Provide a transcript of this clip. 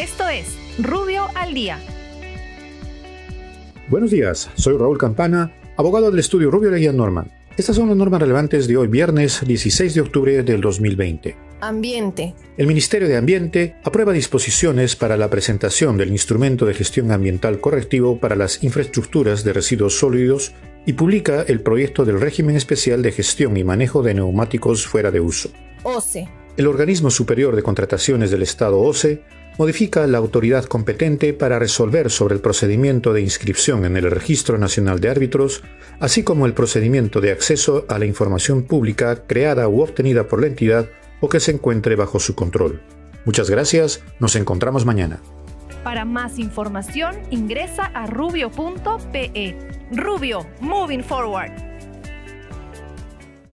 Esto es Rubio al Día. Buenos días, soy Raúl Campana, abogado del estudio Rubio Leguía Norman. Estas son las normas relevantes de hoy, viernes 16 de octubre del 2020. Ambiente. El Ministerio de Ambiente aprueba disposiciones para la presentación del instrumento de gestión ambiental correctivo para las infraestructuras de residuos sólidos y publica el proyecto del régimen especial de gestión y manejo de neumáticos fuera de uso. OCE. El Organismo Superior de Contrataciones del Estado OCE modifica la autoridad competente para resolver sobre el procedimiento de inscripción en el Registro Nacional de Árbitros, así como el procedimiento de acceso a la información pública creada u obtenida por la entidad o que se encuentre bajo su control. Muchas gracias, nos encontramos mañana. Para más información ingresa a rubio.pe. Rubio, moving forward.